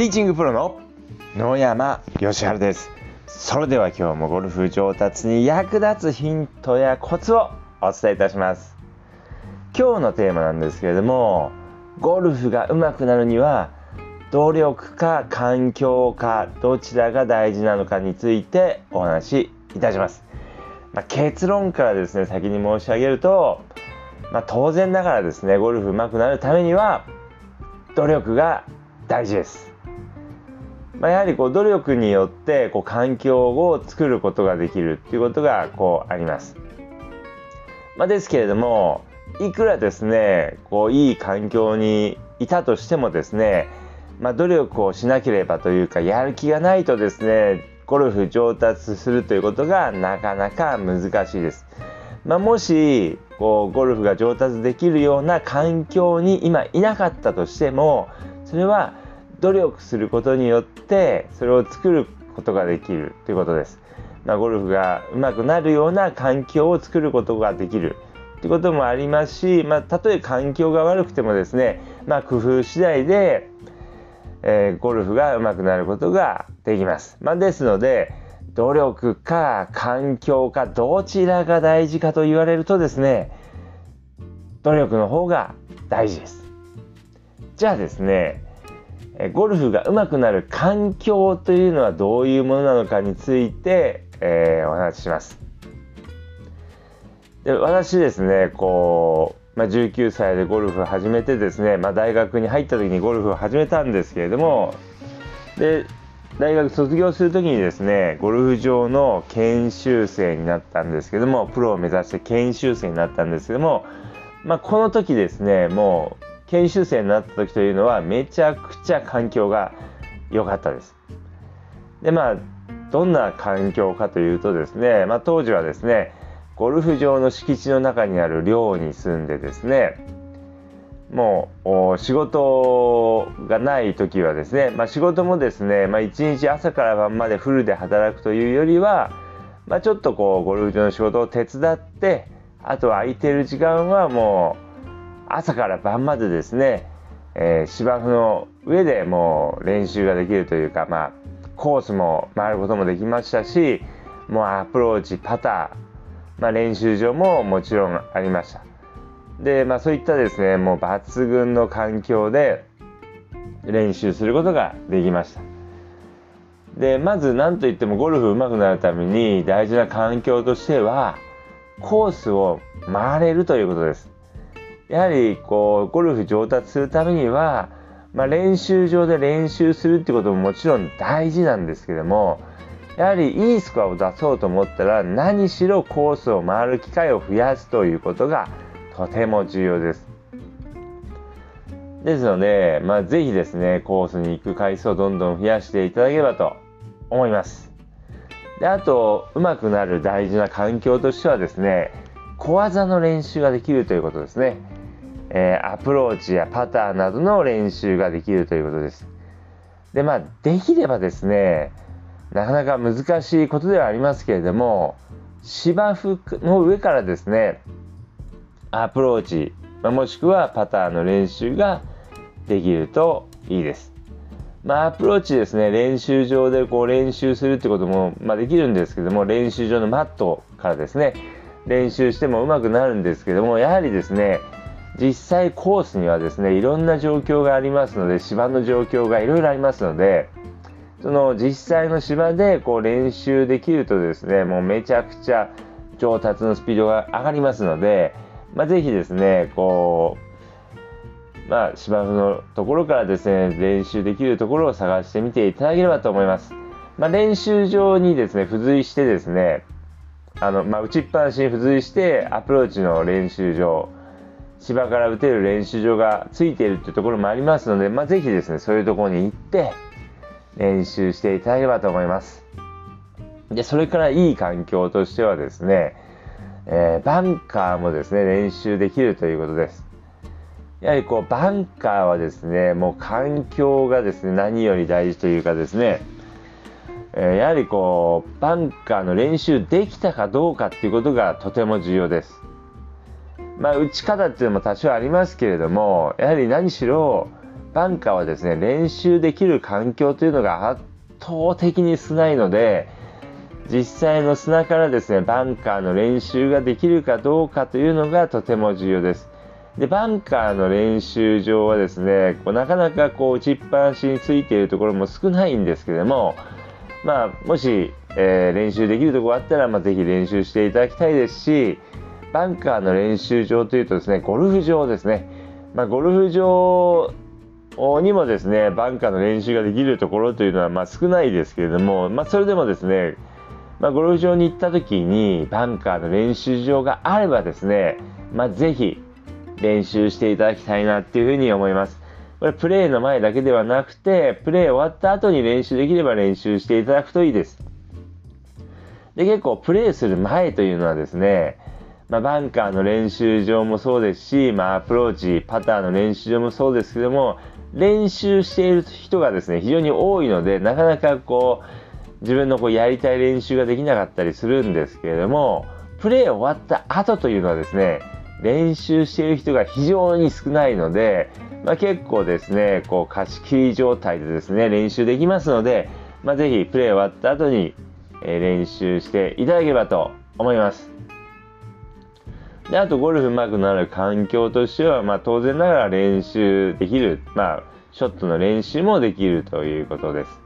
ティーチングプロの野山義晴です。それでは今日もゴルフ上達に役立つヒントやコツをお伝えいたします。今日のテーマなんですけれどもゴルフが上手くなるには努力か環境かどちらが大事なのかについてお話しいたします、まあ、結論からですね先に申し上げると、まあ、当然ながらですねゴルフ上手くなるためには努力が大事です。まあ、やはりこう努力によってこう環境を作ることができるっていうことがこうあります。まあ、ですけれどもいくらですねこういい環境にいたとしてもですね、まあ、努力をしなければというかやる気がないとですねゴルフ上達するということがなかなか難しいです。まあ、もしこうゴルフが上達できるような環境に今いなかったとしてもそれは努力することによってそれを作ることができるということです。まあ、ゴルフが上手くなるような環境を作ることができるということもありますし、まあ、たとえ環境が悪くてもですね、まあ、工夫次第で、えー、ゴルフが上手くなることができます。まあ、ですので努力か環境かどちらが大事かと言われるとですね努力の方が大事です。じゃあですねゴルフが上手くなる環境というのはどういうものなのかについて、えー、お話しします。で私ですねこう、まあ、19歳でゴルフを始めてですね、まあ、大学に入った時にゴルフを始めたんですけれどもで大学卒業する時にですねゴルフ場の研修生になったんですけどもプロを目指して研修生になったんですけども、まあ、この時ですねもう研修生になった時というのはめちゃくちゃ環境が良かったです。でまあどんな環境かというとですね、まあ、当時はですねゴルフ場の敷地の中にある寮に住んでですねもう仕事がない時はですね、まあ、仕事もですね、まあ、1日朝から晩までフルで働くというよりは、まあ、ちょっとこうゴルフ場の仕事を手伝ってあとは空いてる時間はもう朝から晩までですね、えー、芝生の上でもう練習ができるというか、まあ、コースも回ることもできましたしもうアプローチパター、まあ、練習場ももちろんありました。で、まあ、そういったですねもう抜群の環境で練習することができました。でまず何といってもゴルフ上手くなるために大事な環境としてはコースを回れるということです。やはりこうゴルフ上達するためには、まあ、練習場で練習するってことももちろん大事なんですけどもやはりいいスコアを出そうと思ったら何しろコースを回る機会を増やすということがとても重要です。ですので、まあ、ぜひですね、コースに行く回数をどんどん増やしていただければと思います。であと、上手くなる大事な環境としてはですね、小技の練習ができるということですね。えー、アプローチやパターなどの練習ができるということです。で、まあ、できればですね、なかなか難しいことではありますけれども、芝生の上からですね、アプローチま、もしくはパターの練習ができるといいです。まあ、アプローチですね、練習場でこう練習するってことも、まあ、できるんですけども、練習場のマットからですね、練習してもうまくなるんですけども、やはりですね、実際コースにはですねいろんな状況がありますので芝の状況がいろいろありますのでその実際の芝でこう練習できるとですねもうめちゃくちゃ上達のスピードが上がりますので、まあ、ぜひですねこう、まあ、芝生のところからですね練習できるところを探してみていただければと思います。まあ、練習場にですね付随してですねあの、まあ、打ちっぱなしに付随してアプローチの練習場芝から打てる練習場がついているっていうところもありますので、まあ、ぜひですね、そういうところに行って練習していただければと思います。で、それからいい環境としてはですね、えー、バンカーもですね、練習できるということです。やはりこう、バンカーはですね、もう環境がですね、何より大事というかですね、えー、やはりこう、バンカーの練習できたかどうかっていうことがとても重要です。まあ、打ち方っていうのも多少ありますけれどもやはり何しろバンカーはですね、練習できる環境というのが圧倒的に少ないので、実際の砂からですね、バンカーの練習ができるかどうかというのがとても重要です。で、バンカーの練習場はですね、こうなかなかこう打ちっぱなしについているところも少ないんですけども、まあ、もし、えー、練習できるところあったら、まあ、ぜひ練習していただきたいですし、バンカーの練習場というとですね、ゴルフ場ですね。まあ、ゴルフ場にもですね、バンカーの練習ができるところというのはま少ないですけれども、まあ、それでもですね、まあ、ゴルフ場に行った時にバンカーの練習場があればですね、まあ、ぜひ練習していただきたいなっていうふうに思います。これプレーの前だけではなくて、プレー終わった後に練習できれば練習していただくといいです。で、結構プレーする前というのはですね、まあ、バンカーの練習場もそうですし、まあ、アプローチ、パターの練習場もそうですけども、練習している人がですね、非常に多いので、なかなかこう、自分のこうやりたい練習ができなかったりするんですけれども、プレー終わった後というのはですね、練習している人が非常に少ないので、まあ、結構ですね、こう貸し切り状態でですね、練習できますので、まあ、ぜひプレー終わった後に、え、練習していただければと思います。であとゴルフ上手くなる環境としては、まあ、当然ながら練習できる、まあ、ショットの練習もできるということです。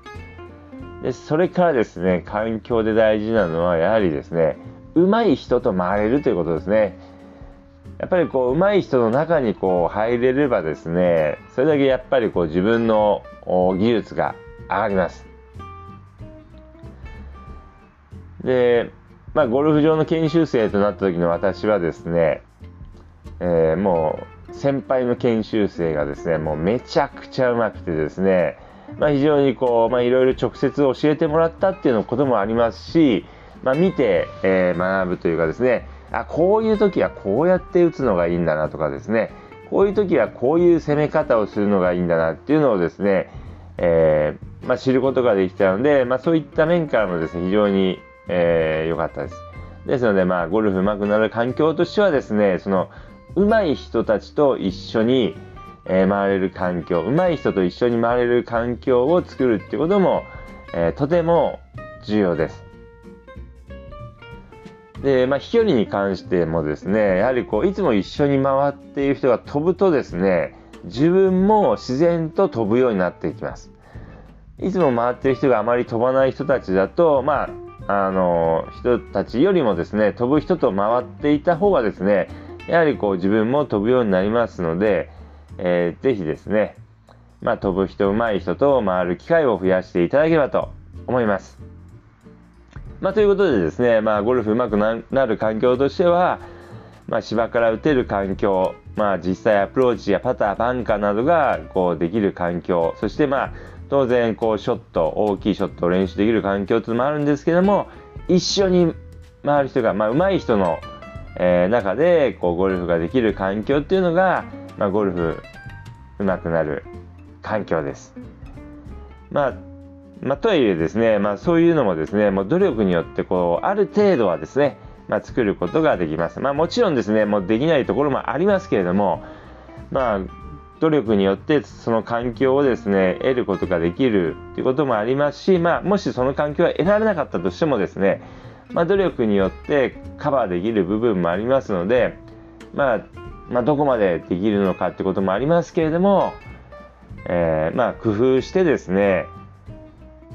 でそれからですね、環境で大事なのはやはりですね、上手い人と回れるということですね。やっぱりこう上手い人の中にこう入れればですね、それだけやっぱりこう自分の技術が上がります。で、まあ、ゴルフ場の研修生となった時の私はですね、えー、もう先輩の研修生がですね、もうめちゃくちゃうまくてですね、まあ、非常にこう、まあ、いろいろ直接教えてもらったっていうのこともありますし、まあ、見て、えー、学ぶというかですね、あ、こういう時はこうやって打つのがいいんだなとかですね、こういう時はこういう攻め方をするのがいいんだなっていうのをですね、えー、まあ、知ることができたので、まあ、そういった面からもですね、非常にえー、良かったです。ですので、まあ、ゴルフ上手くなる環境としてはですね、その、上手い人たちと一緒に、えー、回れる環境、上手い人と一緒に回れる環境を作るっていうことも、えー、とても重要です。で、まあ、飛距離に関してもですね、やはりこう、いつも一緒に回っている人が飛ぶとですね、自分も自然と飛ぶようになっていきます。いつも回っている人があまり飛ばない人たちだと、まあ、あの人たちよりもですね飛ぶ人と回っていた方がですねやはりこう自分も飛ぶようになりますので、えー、ぜひですね、まあ、飛ぶ人上手い人と回る機会を増やしていただければと思います。まあ、ということでですね、まあ、ゴルフ上手くなる環境としては、まあ、芝から打てる環境、まあ、実際アプローチやパター、バンカーなどがこうできる環境、そしてまあ当然こうショット大きいショットを練習できる環境っていうのもあるんですけども一緒に回る人が、まあ、上手い人の、えー、中でこうゴルフができる環境っていうのが、まあ、ゴルフ上手くなる環境です。まあまあ、とはいえですね、まあ、そういうのもですね、もう努力によってこうある程度はですね、まあ、作ることができます。まあ、もちろんですね、もうできないところもありますけれども、まあ、努力によってその環境をですね、得ることができるということもありますし、まあ、もしその環境が得られなかったとしてもですね、まあ、努力によってカバーできる部分もありますので、まあ、まあ、どこまでできるのかってこともありますけれども、えー、まあ、工夫してですね、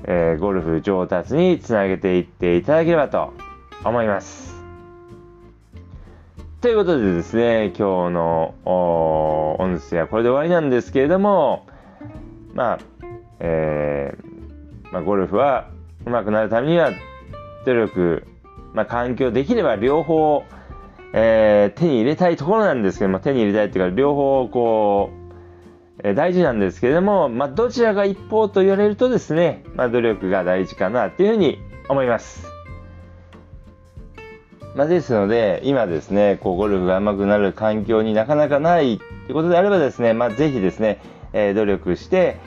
えー、ゴルフ上達につなげていっていただければと思います。ということでですね、今日の音声はこれで終わりなんですけれども、まあ、えー、まあ、ゴルフは上手くなるためには努力、まあ、環境できれば両方、えー、手に入れたいところなんですけども、手に入れたいっていうか、両方こう、えー、大事なんですけれども、まあ、どちらが一方と言われるとですね、まあ、努力が大事かなっていうふうに思います。まあ、ですので、今ですね、こうゴルフが上手くなる環境になかなかないということであればですね、まあ、ぜひですね、えー、努力して、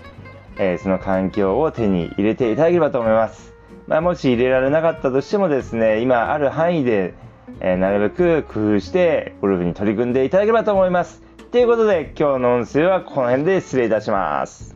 えー、その環境を手に入れていただければと思います。まあ、もし入れられなかったとしてもですね、今ある範囲で、えー、なるべく工夫してゴルフに取り組んでいただければと思います。ということで今日の音声はこの辺で失礼いたします。